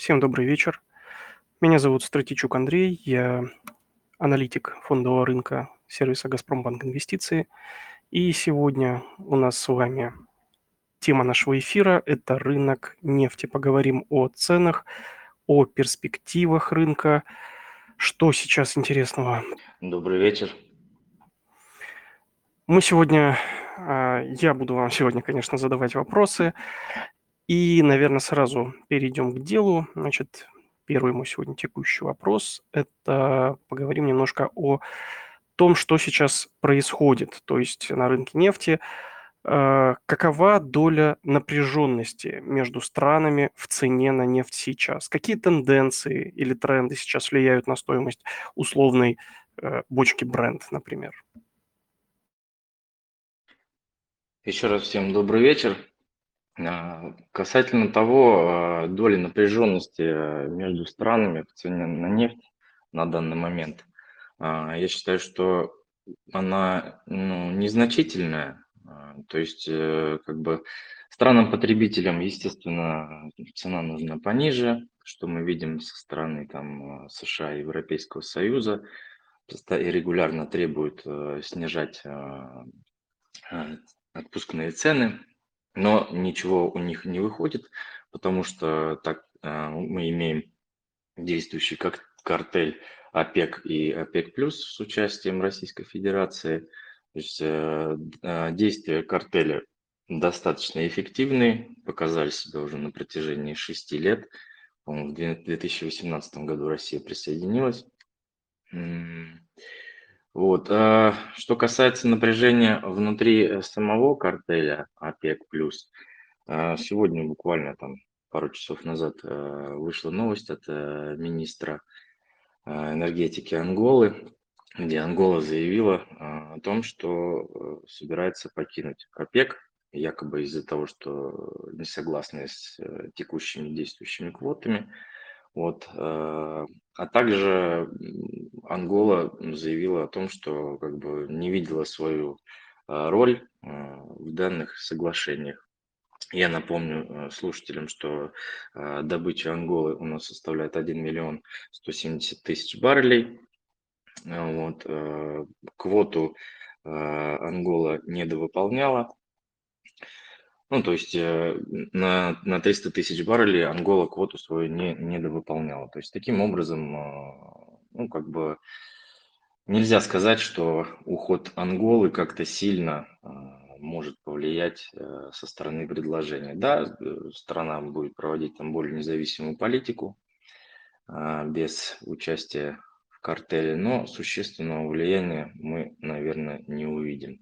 Всем добрый вечер. Меня зовут Стратичук Андрей, я аналитик фондового рынка сервиса «Газпромбанк Инвестиции». И сегодня у нас с вами тема нашего эфира– это рынок нефти. Поговорим о ценах, о перспективах рынка, что сейчас интересного. Добрый вечер. Мы сегодня, а, я буду вам сегодня, конечно, задавать вопросы. И, наверное, сразу перейдем к делу. Значит, первый мой сегодня текущий вопрос – это поговорим немножко о том, что сейчас происходит, то есть на рынке нефти. Э, какова доля напряженности между странами в цене на нефть сейчас? Какие тенденции или тренды сейчас влияют на стоимость условной э, бочки бренд, например? Еще раз всем добрый вечер. А, касательно того, а, доли напряженности э, между странами в цене на нефть на данный момент, а, я считаю, что она ну, незначительная. То есть, э, как бы странам-потребителям, естественно, цена нужна пониже, что мы видим со стороны там, США и Европейского Союза, и регулярно требуют э, снижать отпускные цены но ничего у них не выходит, потому что так а, мы имеем действующий как картель ОПЕК и ОПЕК плюс с участием Российской Федерации. То есть э, а, действия картеля достаточно эффективные, показали себя уже на протяжении шести лет. В 2018 году Россия присоединилась. Вот. А, что касается напряжения внутри э, самого картеля ОПЕК+, а, сегодня буквально там пару часов назад э, вышла новость от э, министра энергетики Анголы, где Ангола заявила о том, что собирается покинуть ОПЕК, якобы из-за того, что не согласны с текущими действующими квотами. Вот. Э, а также Ангола заявила о том, что как бы не видела свою э, роль э, в данных соглашениях. Я напомню слушателям, что добыча Анголы у нас составляет 1 миллион 170 тысяч баррелей. Вот. Квоту Ангола недовыполняла. Ну, то есть э, на, на 300 тысяч баррелей Ангола квоту свою не, недовыполняла. То есть таким образом, э, ну, как бы нельзя сказать, что уход Анголы как-то сильно э, может повлиять со стороны предложения. Да, страна будет проводить там более независимую политику без участия в картеле, но существенного влияния мы, наверное, не увидим.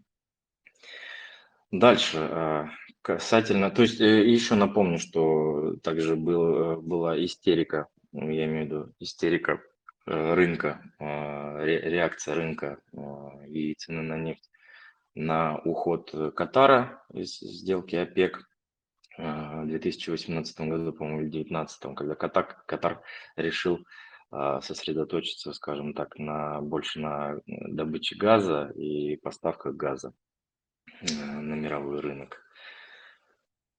Дальше, Касательно, то есть э, еще напомню, что также был, э, была истерика, ну, я имею в виду истерика э, рынка, реакция рынка и цены на нефть на уход Катара из сделки ОПЕК в 2018 году, по-моему, или 2019, когда Катар, Катар решил сосредоточиться, скажем так, на, больше на добыче газа и поставках газа на мировой рынок.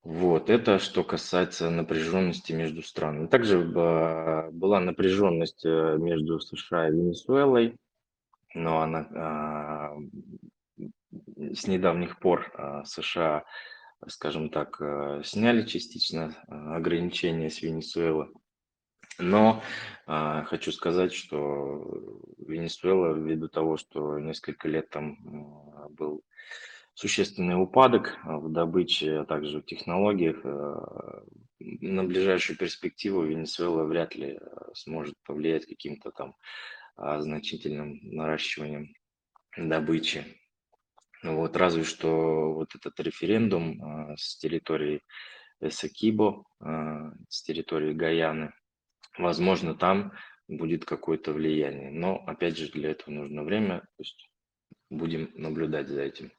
Вот, это что касается напряженности между странами. Также была напряженность э, между США и Венесуэлой, но она а, с недавних пор а, США, скажем так, э, сняли частично а, ограничения с Венесуэлы. Но хочу сказать, что Венесуэла, ввиду того, что несколько лет там был существенный упадок э, в добыче, а также в технологиях. Э, на ближайшую перспективу Венесуэла вряд ли э, сможет повлиять каким-то там а, значительным наращиванием добычи. Вот, разве что вот этот референдум с территории Эсакибо, с территории Гаяны, возможно, там будет какое-то влияние. Но, опять же, для этого нужно время, то есть будем наблюдать за этим.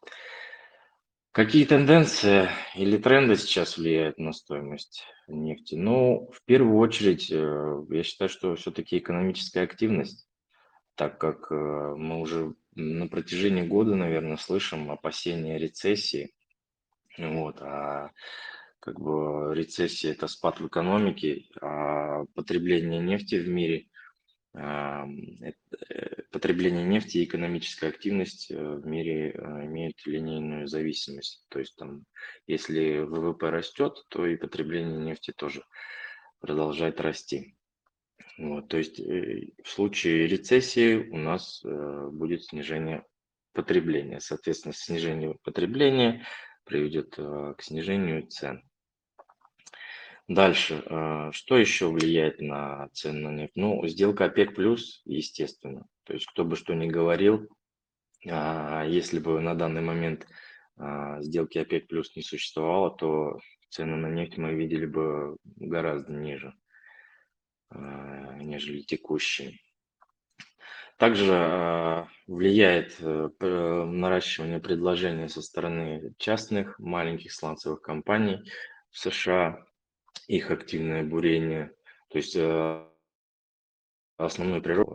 Какие тенденции или тренды сейчас влияют на стоимость нефти? Ну, в первую очередь, э, я считаю, что все-таки экономическая активность, так как э, мы уже на протяжении года, наверное, слышим опасения рецессии. Вот, а как бы рецессия – это спад в экономике, а потребление нефти в мире, потребление нефти и экономическая активность в мире имеют линейную зависимость. То есть там, если ВВП растет, то и потребление нефти тоже продолжает расти. Вот, то есть э, в случае рецессии у нас э, будет снижение потребления. Соответственно, снижение потребления приведет э, к снижению цен. Дальше, что еще влияет на цены на нефть? Ну, сделка ОПЕК+, плюс, естественно. То есть, кто бы что ни говорил, а, если бы на данный момент а, сделки ОПЕК+, плюс не существовало, то цены на нефть мы видели бы гораздо ниже. А, нежели текущие. Также а, влияет э, наращивание предложения со стороны частных маленьких сланцевых компаний в США, их активное бурение. То есть э, основной природ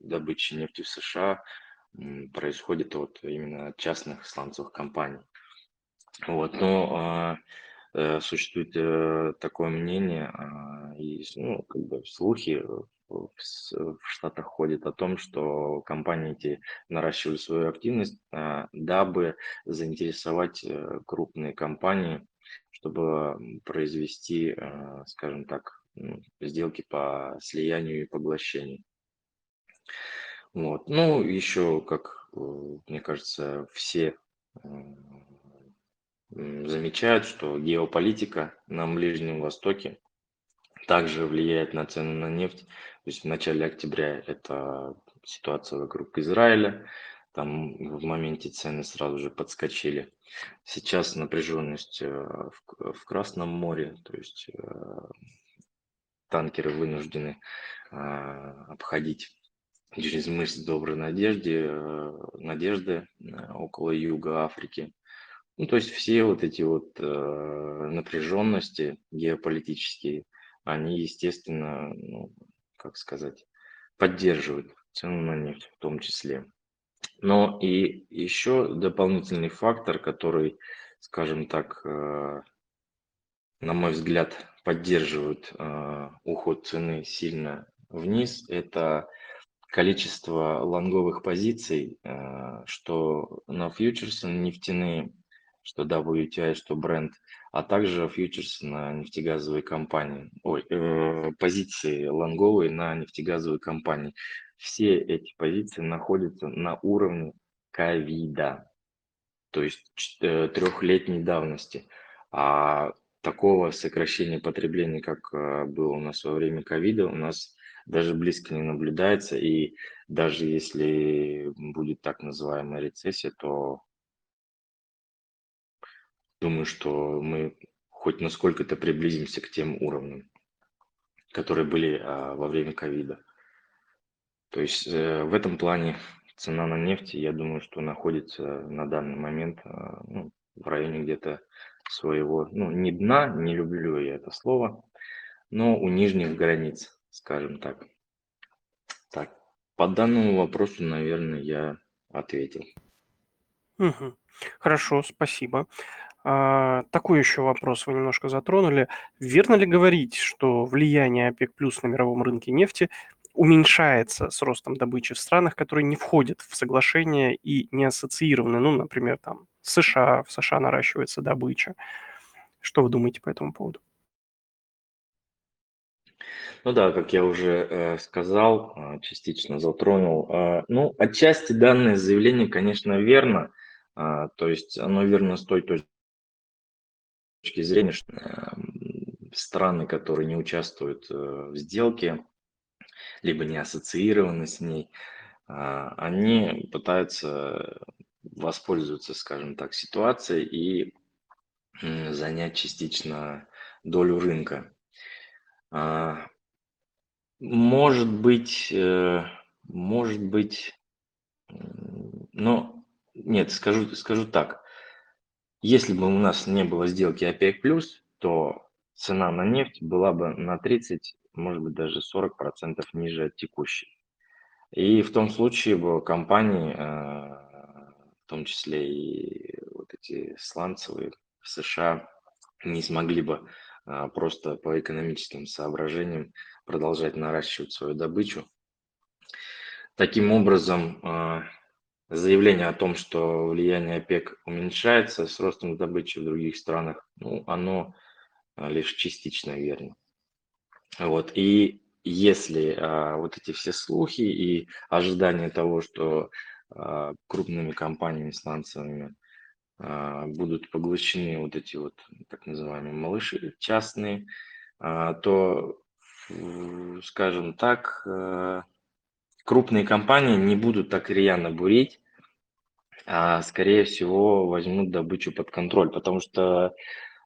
добычи нефти в США происходит от именно частных сланцевых компаний. Вот, но Э, существует э, такое мнение, а, и ну, как бы слухи в Штатах ходят о том, что компании эти наращивали свою активность, а, дабы заинтересовать э, крупные компании, чтобы произвести, скажем так, ну, сделки по слиянию и поглощению. Вот. Ну, еще, как мне кажется, все замечают, что геополитика на Ближнем Востоке также влияет на цены на нефть. То есть в начале октября это ситуация вокруг Израиля, там в моменте цены сразу же подскочили. Сейчас напряженность э, в, Красном море, то есть э, танкеры вынуждены э, обходить через мыс Доброй Надежды, Надежды около юга Африки. Ну, то есть все вот эти вот э, напряженности геополитические, они, естественно, ну, как сказать, поддерживают цену на нефть в том числе. Но и еще дополнительный фактор, который, скажем так, э, на мой взгляд, поддерживает э, уход цены сильно вниз, это количество лонговых позиций, э, что на фьючерсы нефтяные что WTI, что бренд, а также фьючерс на нефтегазовые компании, ой, э, позиции лонговые на нефтегазовые компании. Все эти позиции находятся на уровне ковида, то есть э, трехлетней давности. А такого сокращения потребления, как э, было у нас во время ковида, у нас даже близко не наблюдается. И даже если будет так называемая рецессия, то Думаю, что мы хоть насколько-то приблизимся к тем уровням, которые были а, во время ковида. То есть э, в этом плане цена на нефть, я думаю, что находится на данный момент а, ну, в районе где-то своего, ну, не дна, не люблю я это слово, но у нижних границ, скажем так. Так, по данному вопросу, наверное, я ответил. Угу. Хорошо, спасибо. А, такой еще вопрос вы немножко затронули. Верно ли говорить, что влияние ОПЕК плюс на мировом рынке нефти уменьшается с ростом добычи в странах, которые не входят в соглашение и не ассоциированы, ну, например, там США, в США наращивается добыча. Что вы думаете по этому поводу? Ну да, как я уже э, сказал, э, частично затронул. Э, ну, отчасти данное заявление, конечно, верно. Э, то есть оно верно с той точки точки зрения, что страны, которые не участвуют э, в сделке, либо не ассоциированы с ней, а, они пытаются воспользоваться, скажем так, ситуацией и занять частично долю рынка. А, может быть, э, может быть, но нет, скажу, скажу так. Если бы у нас не было сделки ОПЕК+, то цена на нефть была бы на 30, может быть, даже 40% ниже текущей. И в том случае бы компании, э, в том числе и вот эти сланцевые в США, не смогли бы а, просто по экономическим соображениям продолжать наращивать свою добычу. Таким образом, а, заявление о том, что влияние ОПЕК уменьшается с ростом добычи в других странах, ну, оно а, лишь частично верно. Вот. И если а, вот эти все слухи и ожидания того, что а, крупными компаниями сланцевыми а, будут поглощены вот эти вот так называемые малыши частные, а, то, скажем так, а, крупные компании не будут так рьяно бурить, скорее всего возьмут добычу под контроль, потому что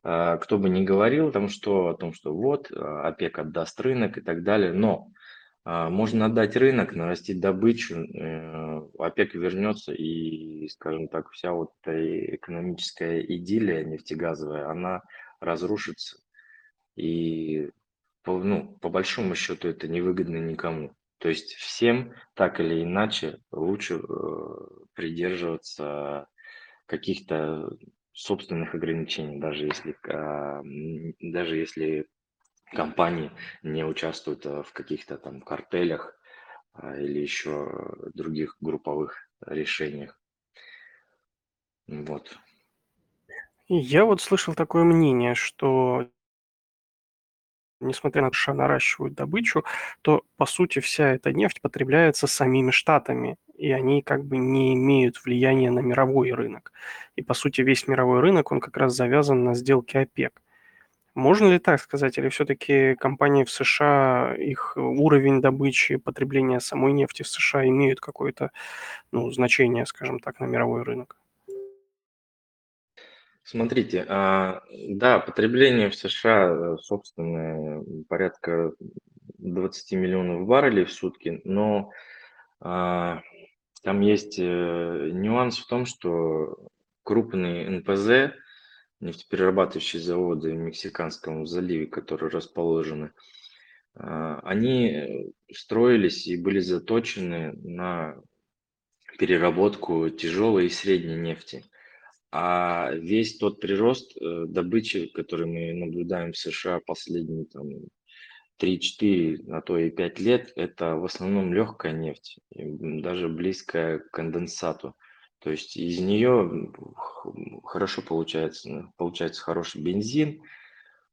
а, кто бы ни говорил там что, о том, что вот, а, ОПЕК отдаст рынок и так далее, но а, можно отдать рынок, нарастить добычу, э, ОПЕК вернется и, скажем так, вся вот эта экономическая идиллия нефтегазовая, она разрушится. И ну, по большому счету это невыгодно никому. То есть всем так или иначе лучше э, придерживаться каких-то собственных ограничений, даже если, а, даже если компании не участвуют а, в каких-то там картелях а, или еще других групповых решениях. Вот. Я вот слышал такое мнение, что несмотря на то, что наращивают добычу, то, по сути, вся эта нефть потребляется самими штатами, и они как бы не имеют влияния на мировой рынок. И, по сути, весь мировой рынок, он как раз завязан на сделке ОПЕК. Можно ли так сказать, или все-таки компании в США, их уровень добычи, потребления самой нефти в США имеют какое-то ну, значение, скажем так, на мировой рынок? Смотрите, а, да, потребление в США, э, собственно, порядка 20 миллионов баррелей в сутки, но а, там есть э, нюанс в том, что крупные НПЗ, нефтеперерабатывающие заводы в Мексиканском заливе, которые расположены, а, они строились и были заточены на переработку тяжелой и средней нефти. А весь тот прирост э, добычи, который мы наблюдаем в США последние там, 3-4, а то и 5 лет, это в основном легкая нефть, даже близкая к конденсату. То есть из нее хорошо получается, получается хороший бензин,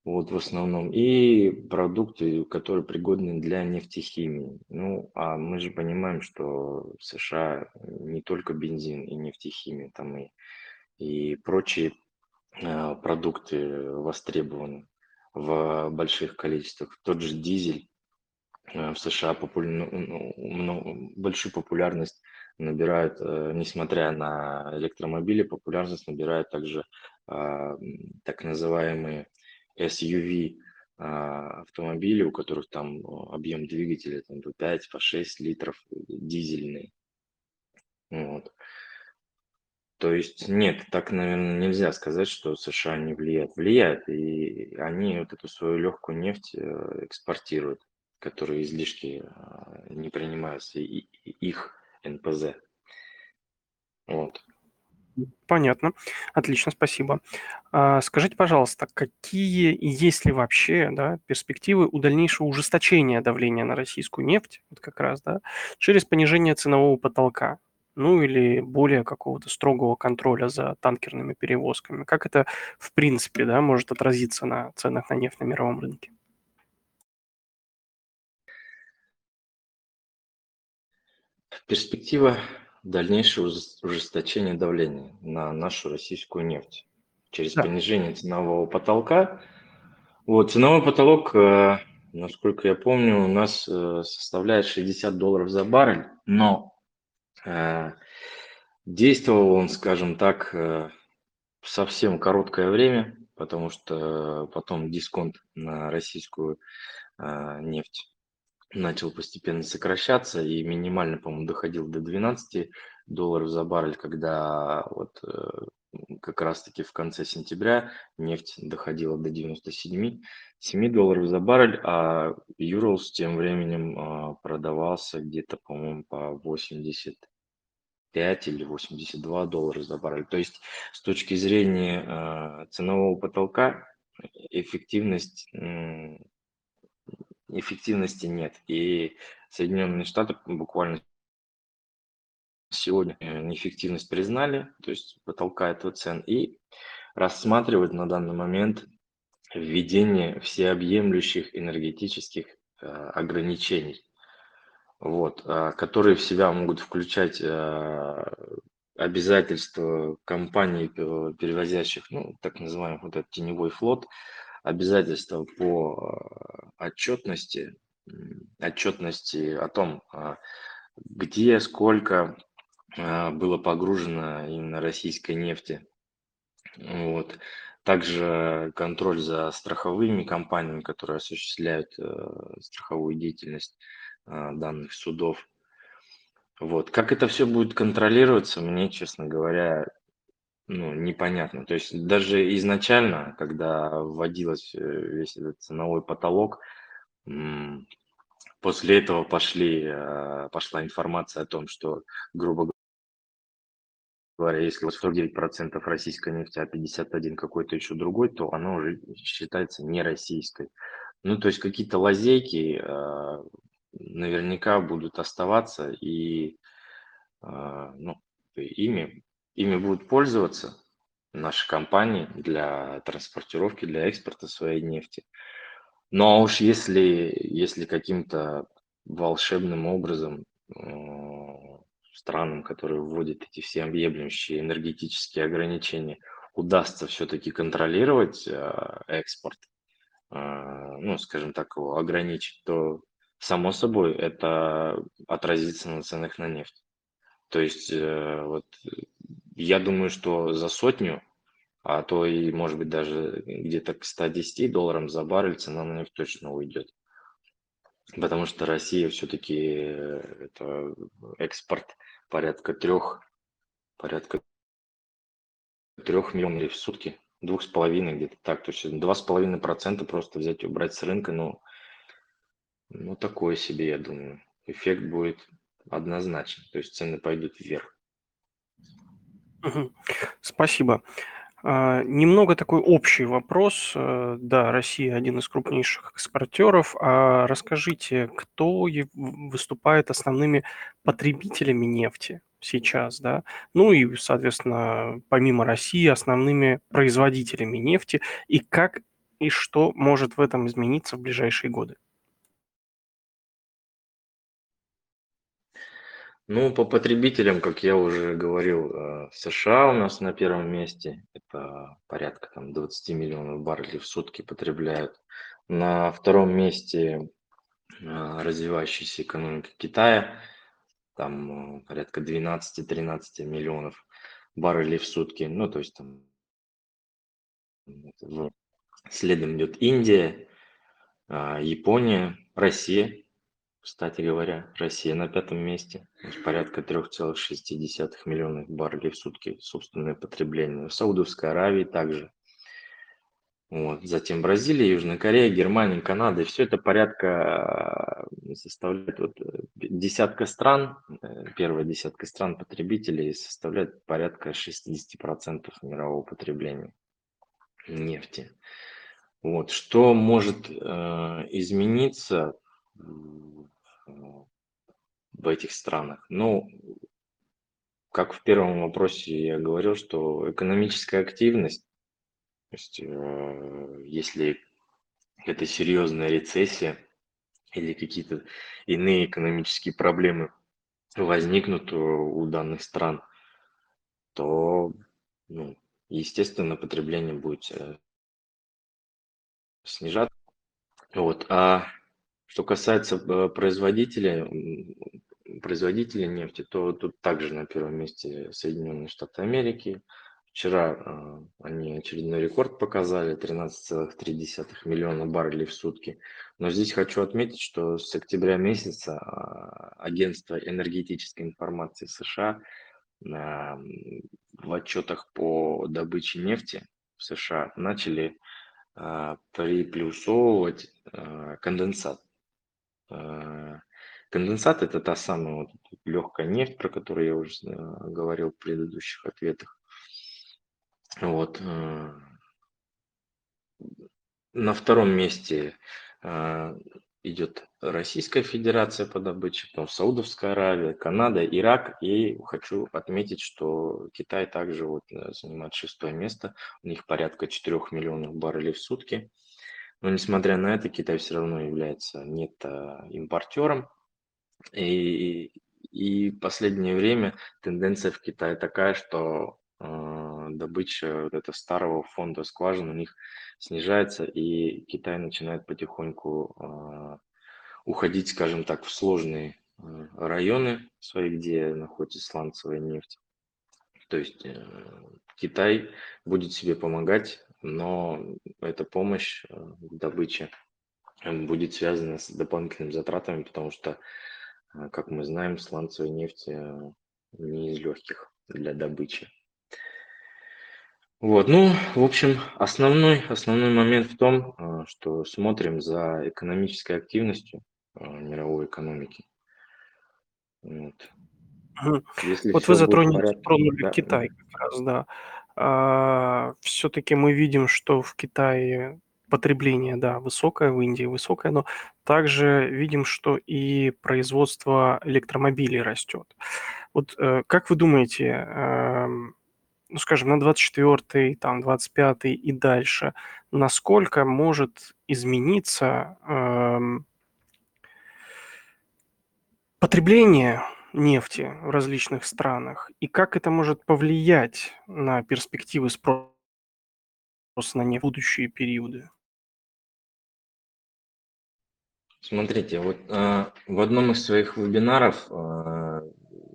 вот в основном, и продукты, которые пригодны для нефтехимии. Ну, а мы же понимаем, что в США не только бензин и нефтехимия, там и и прочие а, продукты востребованы в больших количествах. Тот же дизель а, в США популя... Ну, ну, большую популярность набирает, э, несмотря на электромобили, популярность набирают также а, так называемые SUV автомобили, у которых там объем двигателя там, по 5, по 6 литров дизельный. Вот. То есть нет, так, наверное, нельзя сказать, что США не влияет. Влияет, и они вот эту свою легкую нефть э, экспортируют, которые излишки а, не принимаются, и их НПЗ. Вот. Понятно. Отлично, спасибо. А, скажите, пожалуйста, какие есть ли вообще да, перспективы у дальнейшего ужесточения давления на российскую нефть, вот как раз, да, через понижение ценового потолка? Ну или более какого-то строгого контроля за танкерными перевозками? Как это, в принципе, да, может отразиться на ценах на нефть на мировом рынке? Перспектива дальнейшего ужесточения давления на нашу российскую нефть через да. понижение ценового потолка. Вот, ценовой потолок, э, насколько я помню, у нас э, составляет 60 долларов за баррель, но действовал он, скажем так, э, совсем короткое время, потому что потом дисконт на российскую э, нефть начал постепенно сокращаться и минимально, по-моему, доходил до 12 долларов за баррель, когда вот как раз-таки в конце сентября нефть доходила до 97 7 долларов за баррель, а Юрлс тем временем продавался где-то, по-моему, по 80 5 или 82 доллара за баррель. То есть с точки зрения э, ценового потолка эффективность, эффективности нет. И Соединенные Штаты буквально сегодня э, неэффективность признали, то есть потолка этого цен, и рассматривают на данный момент введение всеобъемлющих энергетических э, ограничений, вот, э, которые в себя могут включать э, обязательства компаний, перевозящих, ну, так называемый вот этот теневой флот, обязательства по отчетности, отчетности о том, где, сколько было погружено именно российской нефти. Вот. Также контроль за страховыми компаниями, которые осуществляют э, страховую деятельность э, данных судов. Вот. Как это все будет контролироваться, мне, честно говоря, ну, непонятно. То есть даже изначально, когда вводилось э, весь этот ценовой потолок, после этого пошли, э, пошла информация о том, что, грубо говоря, если у вас 49% российской нефти, а 51 какой-то еще другой, то оно уже считается не российской. Ну, то есть какие-то лазейки э, наверняка будут оставаться, и э, ну, ими, ими будут пользоваться наши компании для транспортировки, для экспорта своей нефти. А уж если, если каким-то волшебным образом э, странам, которые вводят эти все объемлющие энергетические ограничения, удастся все-таки контролировать э, экспорт, ну, скажем так, его ограничить, то, само собой, это отразится на ценах на нефть. То есть, э, вот, я думаю, что за сотню, а то и, может быть, даже где-то к 110 долларам за баррель цена на нефть точно уйдет. Потому что Россия все-таки это экспорт порядка трех, порядка трех миллионов в сутки, двух с половиной где-то так, то есть два с половиной процента просто взять и убрать с рынка, ну, ну такое себе, я думаю, эффект будет однозначен, то есть цены пойдут вверх. Спасибо. А, немного такой общий вопрос. Э, да, Россия один из крупнейших экспортеров. А расскажите, кто выступает основными потребителями нефти сейчас, да? Ну и, соответственно, помимо России, основными производителями нефти. И как и что может в этом измениться в ближайшие годы? Ну, по потребителям, как я уже говорил, э, США у нас на первом месте. Это порядка там 20 миллионов баррелей в сутки потребляют. На втором месте э, развивающаяся экономика Китая. Там э, порядка 12-13 миллионов баррелей в сутки. Ну, то есть там следом идет Индия, Япония, Россия кстати говоря, Россия на пятом месте, порядка 3,6 миллионов баррелей в сутки собственное потребление. В Саудовской Аравии также. Вот. Затем Бразилия, Южная Корея, Германия, Канада. И все это порядка э, составляет вот, э, десятка стран, э, первая десятка стран потребителей составляет порядка 60% мирового потребления нефти. Вот. Что может э, измениться в этих странах. Ну, как в первом вопросе я говорил, что экономическая активность, то есть э, если это серьезная рецессия или какие-то иные экономические проблемы возникнут у данных стран, то, ну, естественно, потребление будет э, снижаться. Вот. А что касается э, производителей, производителей нефти, то тут также на первом месте Соединенные Штаты Америки. Вчера э, они очередной рекорд показали, 13,3 миллиона баррелей в сутки. Но здесь хочу отметить, что с октября месяца э, Агентство энергетической информации США в отчетах по добыче нефти в США начали приплюсовывать конденсат. Э, конденсат – это та самая вот легкая нефть, про которую я уже э, говорил в предыдущих ответах. Вот. Э, На втором месте а, идет Российская Федерация по добыче, потом Саудовская Аравия, Канада, Ирак. И хочу отметить, что Китай также вот э, занимает шестое место. У них порядка 4 миллионов баррелей в сутки. Но несмотря на это, Китай все равно является нет-импортером. И, и в последнее время тенденция в Китае такая, что э, добыча вот этого старого фонда скважин у них снижается, и Китай начинает потихоньку э, уходить, скажем так, в сложные э, районы свои, где находится сланцевая нефть. То есть э, Китай будет себе помогать, но эта помощь э, в добыче будет связана с дополнительными затратами, потому что, как мы знаем, сланцевая нефть не из легких для добычи. Вот, ну, в общем, основной, основной момент в том, что смотрим за экономической активностью мировой экономики. Вот. Если вот вы затронули, затронули да, Китай да. как раз, да. А, все-таки мы видим, что в Китае потребление, да, высокое, в Индии высокое, но также видим, что и производство электромобилей растет. Вот э, как вы думаете, э, ну, скажем, на 24 там, 25 и дальше, насколько может измениться э, потребление нефти в различных странах и как это может повлиять на перспективы спроса на нефть в будущие периоды? Смотрите, вот э, в одном из своих вебинаров э,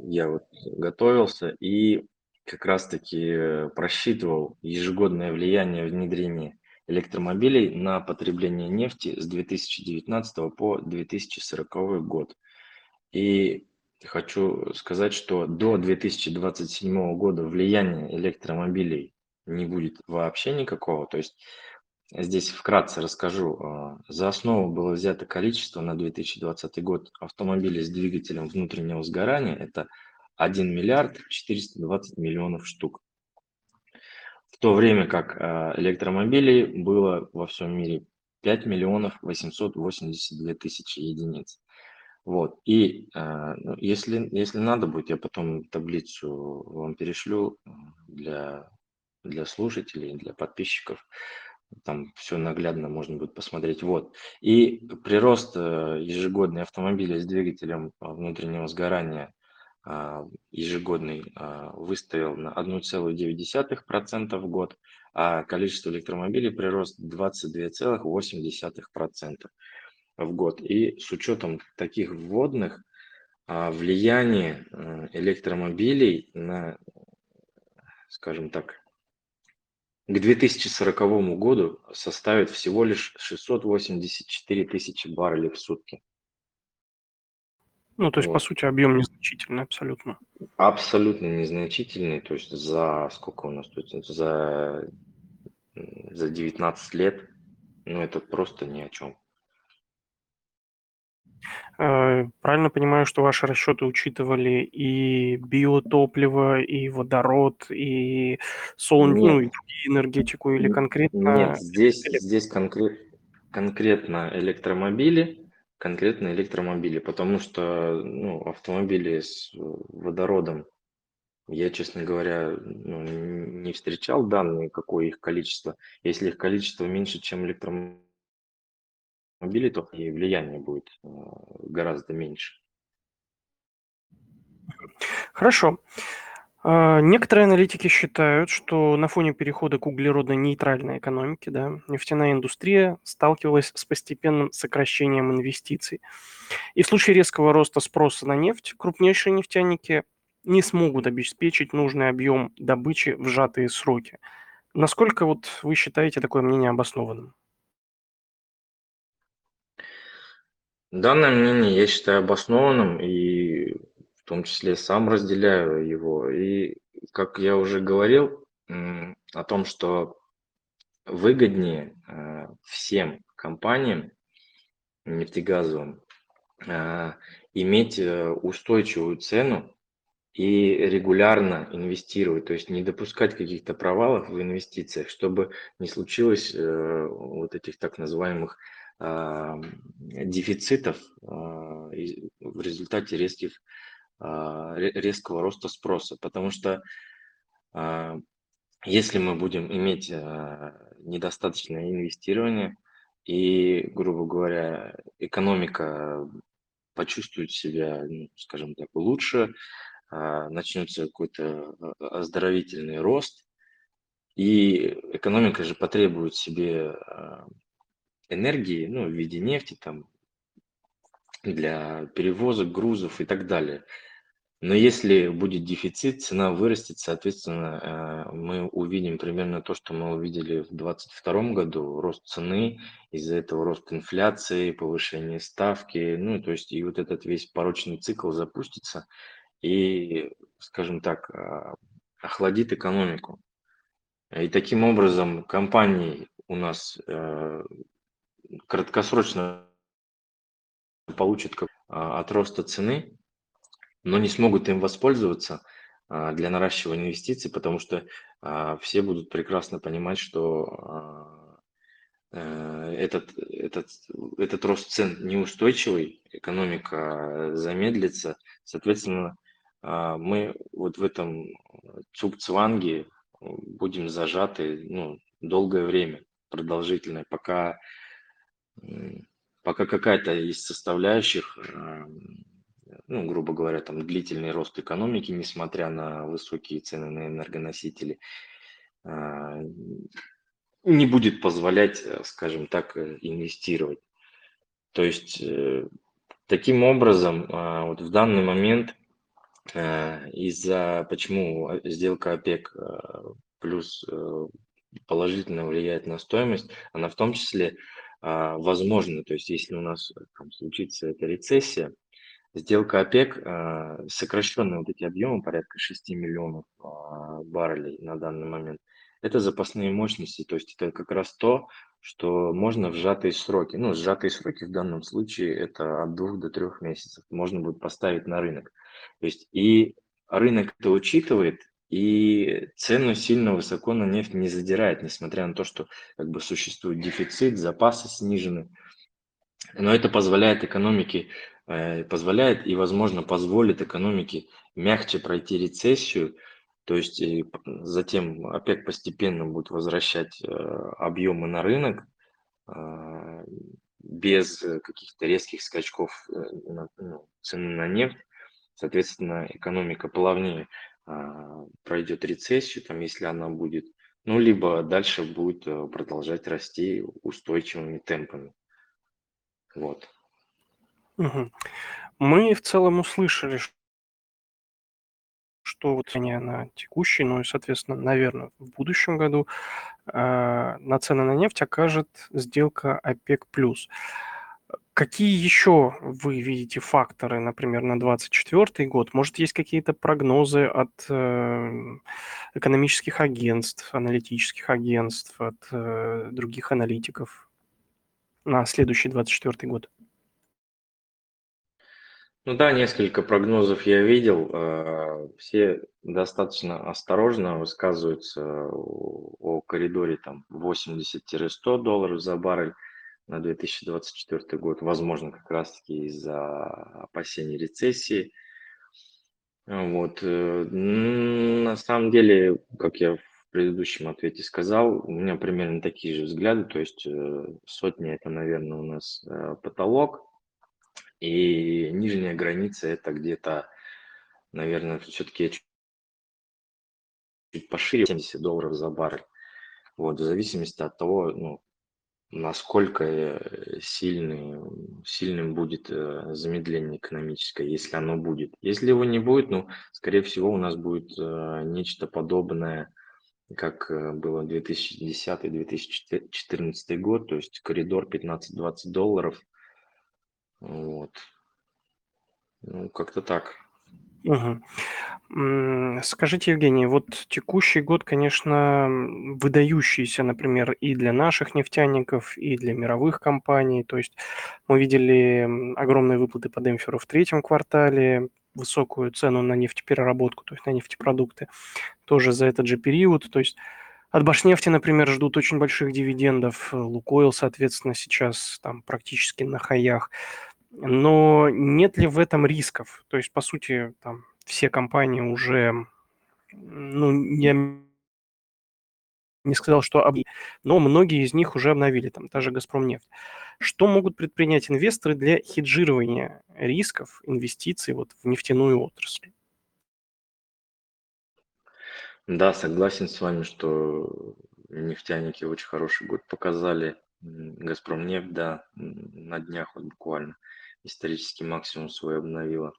я вот готовился и как раз-таки просчитывал ежегодное влияние внедрения электромобилей на потребление нефти с 2019 по 2040 год. И хочу сказать, что до 2027 года влияния электромобилей не будет вообще никакого. То есть здесь вкратце расскажу. А, за основу было взято количество на 2020 год автомобилей с двигателем внутреннего сгорания. Это 1 миллиард 420 миллионов штук. В то время как а, электромобилей было во всем мире 5 миллионов 882 тысячи единиц. Вот. И э, если, если надо будет, я потом таблицу вам перешлю для, для слушателей, для подписчиков. Там все наглядно можно будет посмотреть. Вот. И прирост э, ежегодной автомобилей с двигателем внутреннего сгорания э, ежегодный выставил на 1,9% в год, а количество электромобилей прирост 22,8% в год. И с учетом таких вводных, а, влияние э, электромобилей на, скажем так, к 2040 году составит всего лишь 684 тысячи баррелей в сутки. Ну, то есть, вот. по сути, объем незначительный абсолютно. Абсолютно незначительный. То есть за сколько у нас тут? За, за 19 лет. Ну, это просто ни о чем. Э, правильно понимаю, что ваши расчеты учитывали и биотопливо, и водород, и солн ну, и энергетику или конкретно Нет, здесь, здесь конкрет, конкретно электромобили, конкретно электромобили, потому что ну, автомобили с водородом я, честно говоря, ну, не встречал данные, какое их количество. Если их количество меньше, чем электромобилей, то и влияние будет э, гораздо меньше. Хорошо. А, некоторые аналитики считают, что на фоне перехода к углеродно-нейтральной экономике да, нефтяная индустрия сталкивалась с постепенным сокращением инвестиций. И в случае резкого роста спроса на нефть крупнейшие нефтяники не смогут обеспечить нужный объем добычи в сжатые сроки. Насколько вот вы считаете такое мнение обоснованным? Данное мнение я считаю обоснованным и в том числе сам разделяю его. И как я уже говорил о том, что выгоднее э, всем компаниям нефтегазовым э, иметь э, устойчивую цену и регулярно инвестировать, то есть не допускать каких-то провалов в инвестициях, чтобы не случилось вот этих так называемых дефицитов э, в результате резких, э, резкого роста спроса. Потому что э, если мы будем иметь недостаточное инвестирование и, грубо говоря, экономика почувствует себя, ну, скажем так, лучше, а, начнется какой-то а, оздоровительный рост, и экономика же потребует себе а, энергии, ну, в виде нефти, там, для перевозок, грузов и так далее. Но если будет дефицит, цена вырастет, соответственно, мы увидим примерно то, что мы увидели в 2022 году, рост цены, из-за этого рост инфляции, повышение ставки, ну, то есть и вот этот весь порочный цикл запустится – и, скажем так, а, охладит экономику. И таким образом компании у нас э, краткосрочно получат а, от роста цены, но не смогут им воспользоваться а, для наращивания инвестиций, потому что все будут прекрасно понимать, что э, этот, этот, этот рост цен неустойчивый, экономика замедлится, соответственно, а, мы вот в этом цукцванге будем зажаты ну, долгое время, продолжительное, пока, пока какая-то из составляющих, ну, грубо говоря, там длительный рост экономики, несмотря на высокие цены на энергоносители, а, не будет позволять, скажем так, инвестировать. То есть э, таким образом, вот в данный момент Э, из-за почему э, сделка ОПЕК э, плюс положительно влияет на стоимость, она в том числе возможна, то есть если у нас там, случится эта рецессия, сделка ОПЕК, сокращенные вот эти объемы, порядка 6 миллионов баррелей на данный момент, это запасные мощности, то есть это как раз то, что можно в сжатые сроки. Ну, сжатые сроки в данном случае это от двух до трех месяцев. Можно будет поставить на рынок. То есть и рынок это учитывает, и цену сильно высоко на нефть не задирает, несмотря на то, что как бы существует дефицит, запасы снижены. Но это позволяет экономике, э, позволяет и, возможно, позволит экономике мягче пройти рецессию, то есть и затем опять постепенно будет возвращать э, объемы на рынок э, без каких-то резких скачков э, ну, цены на нефть. Соответственно, экономика плавнее пройдет рецессию, там, если она будет, ну, либо дальше будет продолжать расти устойчивыми темпами. Вот. Мы в целом услышали, что вот не на текущий, но и, соответственно, наверное, в будущем году э, на цены на нефть окажет сделка ОПЕК+. Какие еще вы видите факторы, например, на 2024 год? Может, есть какие-то прогнозы от э, экономических агентств, аналитических агентств, от э, других аналитиков на следующий 2024 год? Ну да, несколько прогнозов я видел. Э, все достаточно осторожно высказываются о коридоре там 80-100 долларов за баррель на 2024 год. Возможно, как раз-таки из-за опасений рецессии. Вот. Э, на самом деле, как я в предыдущем ответе сказал, у меня примерно такие же взгляды. То есть э, сотня – это, наверное, у нас потолок и нижняя граница это где-то, наверное, все-таки чуть пошире 70 долларов за баррель. Вот, в зависимости от того, ну, насколько э, сильный, сильным будет э, замедление экономическое, если оно будет. Если его не будет, ну, скорее всего, у нас будет э, нечто подобное, как было 2010-2014 год, то есть коридор 15-20 долларов – вот. Ну, как-то так. Угу. Скажите, Евгений, вот текущий год, конечно, выдающийся, например, и для наших нефтяников, и для мировых компаний. То есть мы видели огромные выплаты по демпферу в третьем квартале, высокую цену на нефтепереработку, то есть на нефтепродукты, тоже за этот же период. То есть от Башнефти, например, ждут очень больших дивидендов. Лукойл, соответственно, сейчас там практически на хаях. Но нет ли в этом рисков? То есть, по сути, там все компании уже, ну, не не сказал, что об... но многие из них уже обновили, там, та же «Газпромнефть». Что могут предпринять инвесторы для хеджирования рисков инвестиций вот в нефтяную отрасль? Да, согласен с вами, что нефтяники очень хороший год показали. «Газпромнефть», да, на днях вот буквально исторический максимум свой обновила.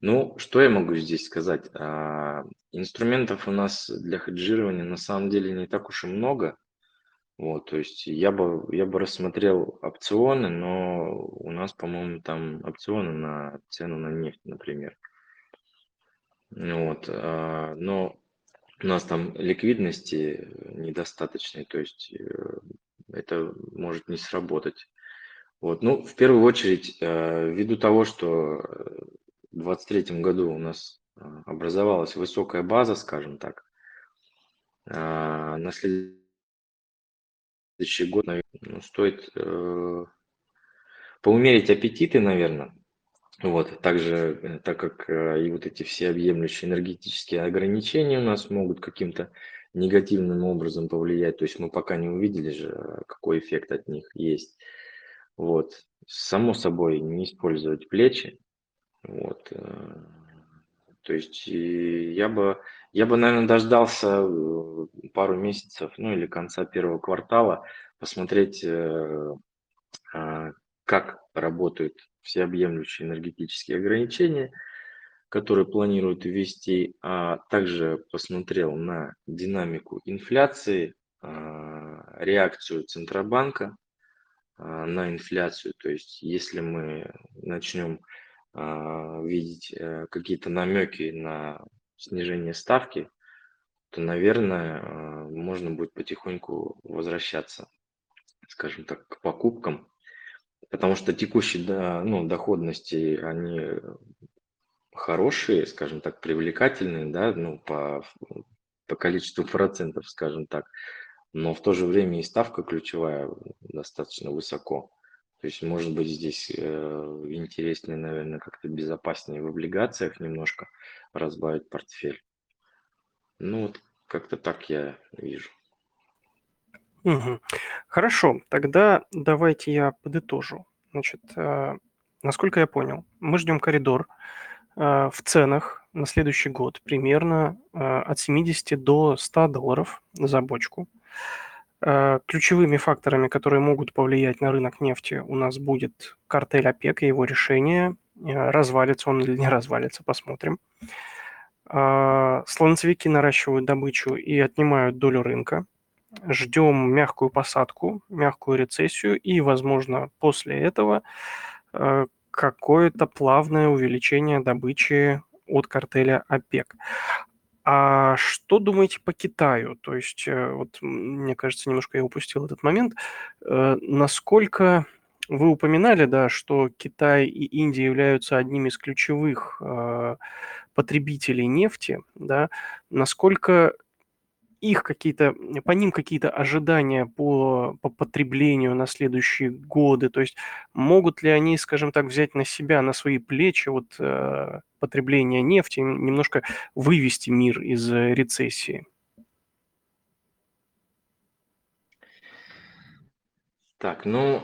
Ну, что я могу здесь сказать? А, инструментов у нас для хеджирования на самом деле не так уж и много. Вот, то есть я бы, я бы рассмотрел опционы, но у нас, по-моему, там опционы на цену на нефть, например. Вот, а, но у нас там ликвидности недостаточной, то есть э, это может не сработать. Вот, ну, в первую очередь, э, ввиду того, что в 2023 году у нас а, образовалась высокая база, скажем так, на следующий год ну, стоит э, поумерить аппетиты, наверное. Вот, также, э, так как э, и вот эти все объемлющие энергетические ограничения у нас могут каким-то негативным образом повлиять, то есть мы пока не увидели же, какой эффект от них есть. Вот, само собой, не использовать плечи, вот. Э, то есть я бы, я бы, наверное, дождался э, пару месяцев, ну или конца первого квартала, посмотреть, э, а, как работают всеобъемлющие энергетические ограничения, которые планируют ввести, а также посмотрел на динамику инфляции, а, реакцию Центробанка на инфляцию. То есть если мы начнем а, видеть э, какие-то намеки на снижение ставки, то, наверное, а, можно будет потихоньку возвращаться, скажем так, к покупкам, потому что текущие ну, доходности, они хорошие, скажем так, привлекательные, да, ну, по, по количеству процентов, скажем так, но в то же время и ставка ключевая достаточно высоко. То есть, может быть, здесь э, интереснее, наверное, как-то безопаснее в облигациях немножко разбавить портфель. Ну, вот как-то так я вижу. Угу. Хорошо, тогда давайте я подытожу. Значит, э, насколько я понял, мы ждем коридор э, в ценах на следующий год примерно от 70 до 100 долларов за бочку. Э, ключевыми факторами, которые могут повлиять на рынок нефти, у нас будет картель ОПЕК и его решение. Э, развалится он или не развалится, посмотрим. Э, слонцевики наращивают добычу и отнимают долю рынка. Ждем мягкую посадку, мягкую рецессию и, возможно, после этого какое-то плавное увеличение добычи от картеля ОПЕК. А что думаете по Китаю? То есть, э, вот мне кажется, немножко я упустил этот момент. Э, насколько вы упоминали, да, что Китай и Индия являются одними из ключевых э, потребителей нефти, да, насколько их какие-то, по ним какие-то ожидания по, по потреблению на следующие годы? То есть могут ли они, скажем так, взять на себя, на свои плечи вот э, потребление нефти, немножко вывести мир из э, рецессии? Так, ну,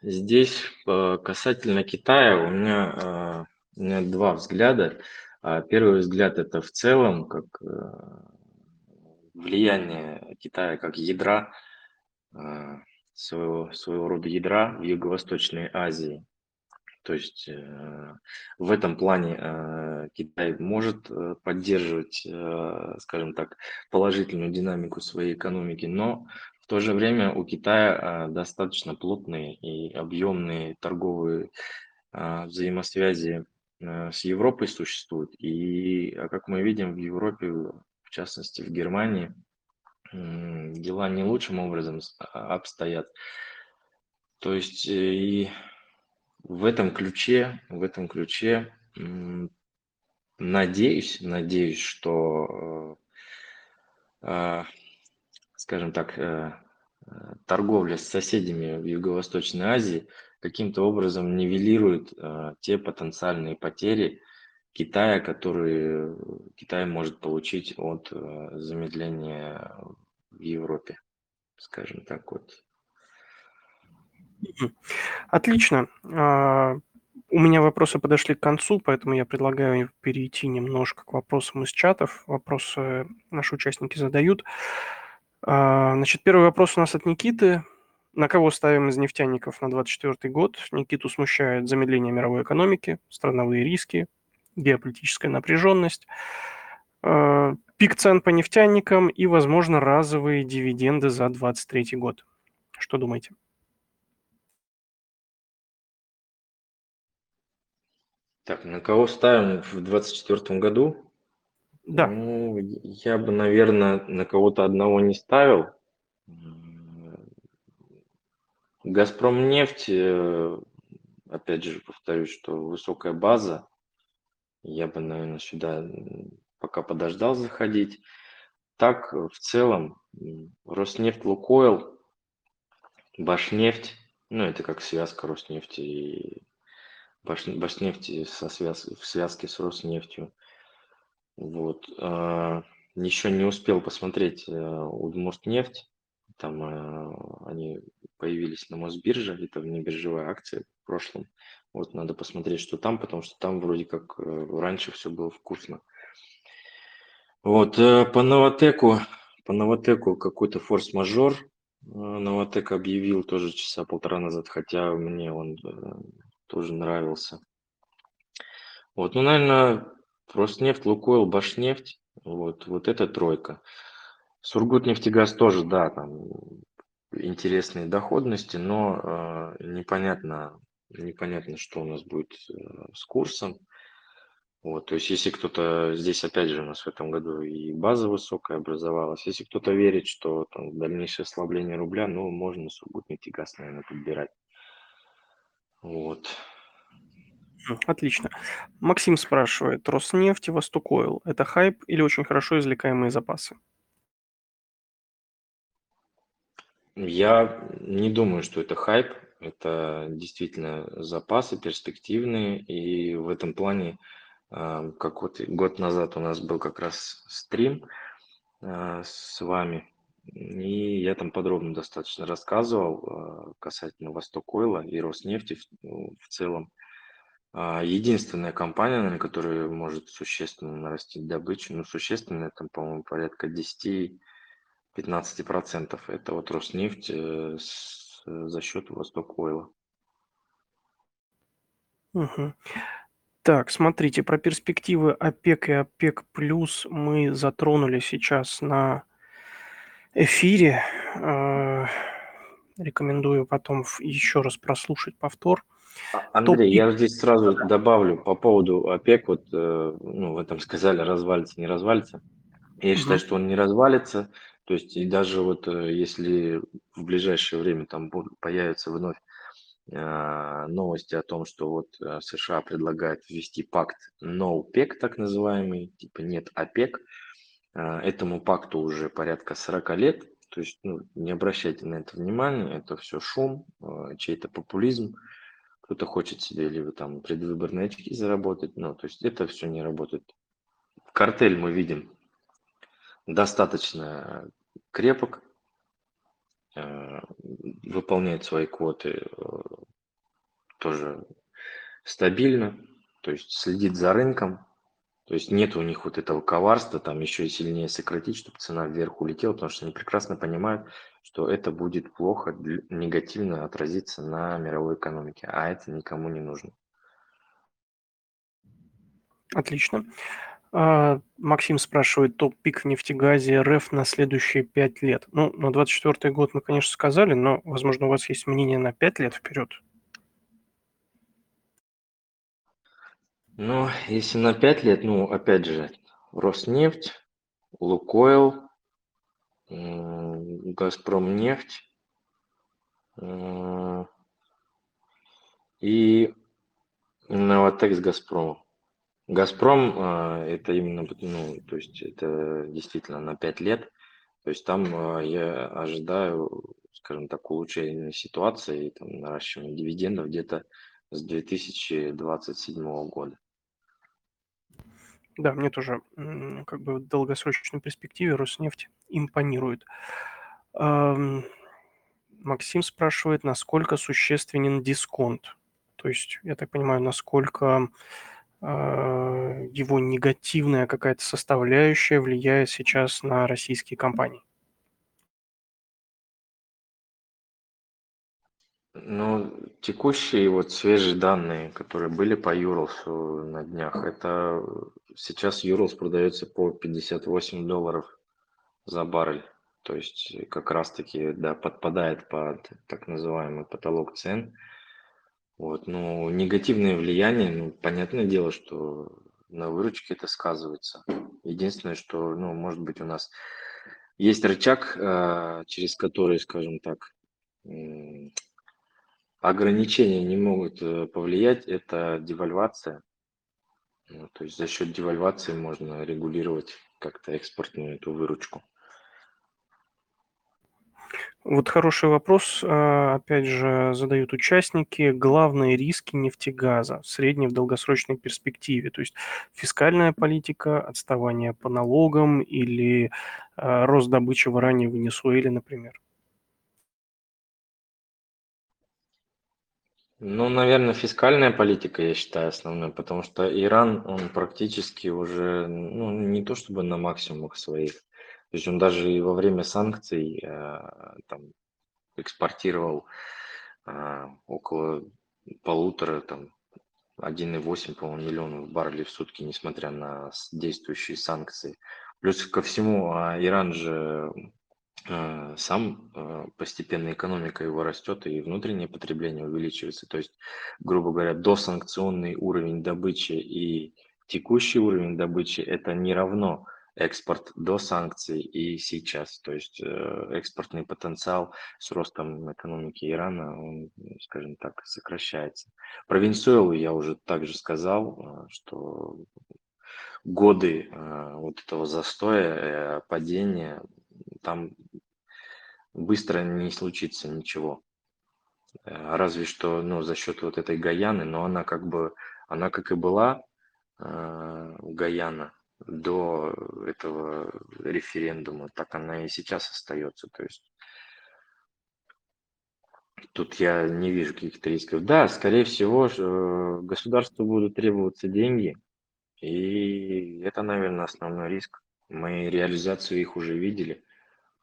здесь э, касательно Китая у меня, э, у меня два взгляда. А первый взгляд это в целом, как влияние Китая как ядра, а, своего, своего рода ядра в Юго-Восточной Азии. То есть э, в этом плане э, Китай может э, поддерживать, скажем так, положительную динамику своей экономики, но в то же время у Китая достаточно плотные и объемные торговые взаимосвязи с Европой существуют. И, как мы видим, в Европе в частности в Германии, дела не лучшим образом а, обстоят. То есть э, и в этом ключе, в этом ключе надеюсь, надеюсь, что, э, скажем так, э, торговля с соседями в Юго-Восточной Азии каким-то образом нивелирует те потенциальные потери Китая, которые Китай может получить от замедления в Европе, скажем так вот. Отлично. А, у меня вопросы подошли к концу, поэтому я предлагаю перейти немножко к вопросам из чатов. Вопросы наши участники задают. А, значит, первый вопрос у нас от Никиты. На кого ставим из нефтяников на 2024 год? Никиту смущает замедление мировой экономики, страновые риски, геополитическая напряженность, а, пик цен по нефтяникам и, возможно, разовые дивиденды за 2023 год. Что думаете? Так, на кого ставим в 2024 году? Да. Ну, я бы, наверное, на кого-то одного не ставил. Газпром нефть, э, опять же, повторюсь, что высокая база. Я бы, наверное, сюда пока подождал заходить. Так, в целом, Роснефть, Лукойл, Башнефть, ну, это как связка Роснефти и Башнефти со связ... в связке с Роснефтью. Вот. А, еще не успел посмотреть э, Удмуртнефть. Там э, они появились на Мосбирже, это внебиржевая акция прошлом. Вот надо посмотреть, что там, потому что там вроде как э, раньше все было вкусно. Вот, по Новотеку, по Новотеку какой-то форс-мажор. Новотек объявил тоже часа полтора назад, хотя мне он тоже нравился. Вот, ну, наверное, Роснефть, Лукойл, Башнефть, вот, вот эта тройка. Сургутнефтегаз тоже, да, там интересные доходности, но э, непонятно, непонятно, что у нас будет э, с курсом. Вот, то есть, если кто-то, здесь опять же у нас в этом году и база высокая образовалась, если кто-то верит, что там дальнейшее ослабление рубля, ну, можно Сургутнефтегаз, наверное, подбирать. Вот. Отлично. Максим спрашивает, Роснефть и Востокойл– это хайп или очень хорошо извлекаемые запасы? Я не думаю, что это хайп. Это действительно запасы перспективные. И в этом плане, а, как вот год назад у нас был как раз стрим а, с вами, и я там подробно достаточно рассказывал а, касательно Восток Ойла и Роснефти в, ну, в целом. Единственная компания, наверное, которая может существенно нарастить добычу, ну, существенно, там, по-моему, порядка 10-15%. Это вот Роснефть э, с, за счет Восток Ойла. Угу. Так, смотрите, про перспективы ОПЕК и ОПЕК плюс мы затронули сейчас на эфире. Э, рекомендую потом еще раз прослушать повтор. А, Андрей, я здесь сразу добавлю по поводу ОПЕК, вот, э, ну, вы там сказали, развалится, не развалится. Я угу. считаю, что он не развалится, то есть и даже вот э, если в ближайшее время там появятся вновь новости о том, что вот США предлагает ввести пакт NOPEC, так называемый, типа нет ОПЕК, а, этому пакту уже порядка 40 лет, то есть ну, не обращайте на это внимания, это все шум, а, чей-то популизм, кто-то хочет себе либо там предвыборные очки заработать, ну, то есть это все не работает. Картель мы видим достаточно крепок, а, выполняет свои квоты тоже стабильно, то есть следит за рынком, то есть нет у них вот этого коварства, там еще и сильнее сократить, чтобы цена вверх улетела, потому что они прекрасно понимают, что это будет плохо, негативно отразиться на мировой экономике, а это никому не нужно. Отлично. А, Максим спрашивает, топ-пик в нефтегазе РФ на следующие пять лет. Ну, на 24 год мы, конечно, сказали, но, возможно, у вас есть мнение на пять лет вперед. Ну, если на 5 лет, ну, опять же, Роснефть, Лукойл, Газпром нефть и Новотек с Газпромом. Газпром э, это именно, ну, то есть это действительно на 5 лет. То есть там э, я ожидаю, скажем так, улучшения ситуации и там, наращивания дивидендов где-то с 2027 года. Да, мне тоже как бы в долгосрочной перспективе Роснефть импонирует. Максим спрашивает, насколько существенен дисконт. То есть, я так понимаю, насколько а, его негативная какая-то составляющая влияет сейчас на российские компании? Ну, текущие вот свежие данные, которые были по Юрлсу на днях, это сейчас Юрлс продается по 58 долларов за баррель. То есть как раз-таки, да, подпадает под так называемый потолок цен. Вот, ну, негативное влияние, ну, понятное дело, что на выручке это сказывается. Единственное, что, ну, может быть, у нас есть рычаг, а, через который, скажем так, ограничения не могут э, повлиять, это девальвация. Ну, то есть за счет девальвации можно регулировать как-то экспортную эту выручку. Вот хороший вопрос, а, опять же, задают участники. Главные риски нефтегаза в средней в долгосрочной перспективе, то есть фискальная политика, отставание по налогам или а, рост добычи в Иране в Венесуэле, например. Ну, наверное, фискальная политика, я считаю, основной, потому что Иран, он практически уже, ну, не то чтобы на максимумах своих, то есть он даже и во время санкций э, там экспортировал э, около полутора, там, 1,8, по-моему, миллионов баррелей в сутки, несмотря на действующие санкции. Плюс ко всему, а Иран же сам постепенно экономика его растет и внутреннее потребление увеличивается. То есть, грубо говоря, досанкционный уровень добычи и текущий уровень добычи это не равно экспорт до санкций и сейчас. То есть э, экспортный потенциал с ростом экономики Ирана, он, скажем так, сокращается. Про Венесуэлу я уже также сказал, что годы вот этого застоя, падения, там быстро не случится ничего. Э, разве что, ну, за счет вот этой Гаяны, но она как бы, она как и была э, Гаяна до этого референдума, так она и сейчас остается. То есть тут я не вижу каких-то рисков. Да, скорее всего, э, государству будут требоваться деньги, и это, наверное, основной риск. Мы реализацию их уже видели.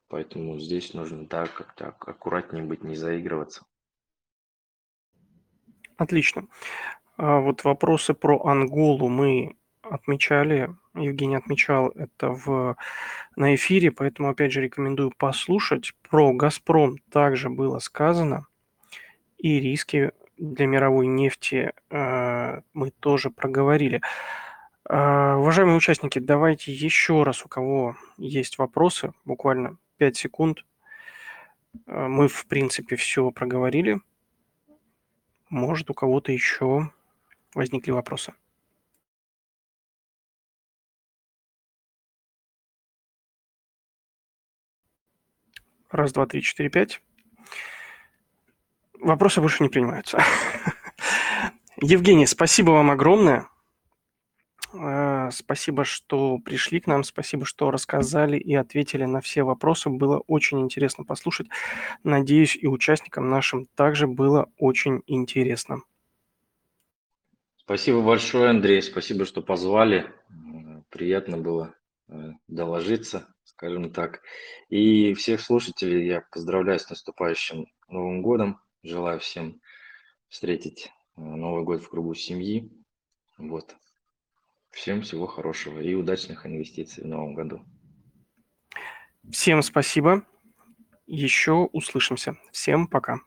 Поэтому здесь нужно так как-то аккуратнее быть, не заигрываться. Отлично. А вот вопросы про Анголу мы отмечали, Евгений отмечал это в, на эфире, поэтому опять же рекомендую послушать. Про «Газпром» также было сказано, и риски для мировой нефти э, мы тоже проговорили. Э, уважаемые участники, давайте еще раз, у кого есть вопросы, буквально 5 секунд. Э, мы, в принципе, все проговорили. Может, у кого-то еще возникли вопросы. Раз, два, три, четыре, пять. Вопросы больше не принимаются. Евгений, спасибо вам огромное. Э, спасибо, что пришли к нам, спасибо, что рассказали и ответили на все вопросы. Было очень интересно послушать. Надеюсь, и участникам нашим также было очень интересно. Спасибо большое, Андрей. Спасибо, что позвали. Приятно было э, доложиться, скажем так. И всех слушателей я поздравляю с наступающим Новым годом. Желаю всем встретить э, Новый год в кругу семьи. Вот. Всем всего хорошего и удачных инвестиций в новом году. Всем спасибо. Еще услышимся. Всем пока.